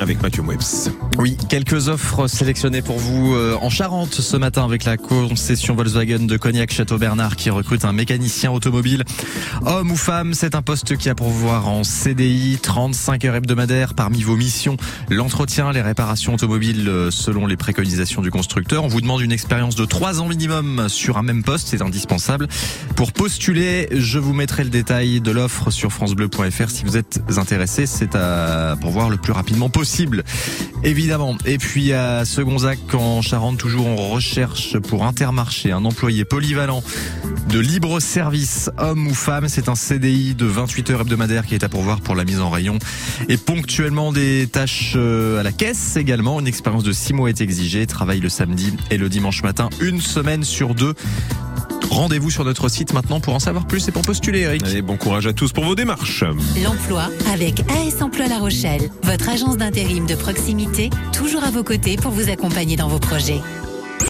avec Mathieu Webs. Oui, quelques offres sélectionnées pour vous euh, en Charente ce matin avec la concession Volkswagen de Cognac Château Bernard qui recrute un mécanicien automobile. Homme ou femme, c'est un poste qui a pour voir en CDI 35 heures hebdomadaires parmi vos missions, l'entretien, les réparations automobiles euh, selon les préconisations du constructeur. On vous demande une expérience de 3 ans minimum sur un même poste, c'est indispensable. Pour postuler, je vous mettrai le détail de l'offre sur francebleu.fr si vous êtes intéressé, c'est à pour voir le plus rapidement possible. Évidemment. Et puis à Segonzac en Charente, toujours en recherche pour Intermarché, un employé polyvalent de libre service, homme ou femme. C'est un CDI de 28 heures hebdomadaires qui est à pourvoir pour la mise en rayon et ponctuellement des tâches euh, à la caisse également. Une expérience de 6 mois est exigée. Travaille le samedi et le dimanche matin, une semaine sur deux. Rendez-vous sur notre site maintenant pour en savoir plus et pour postuler, Eric. Allez, bon courage à tous pour vos démarches. L'emploi avec AS Emploi La Rochelle, votre agence d'intérim de proximité, toujours à vos côtés pour vous accompagner dans vos projets.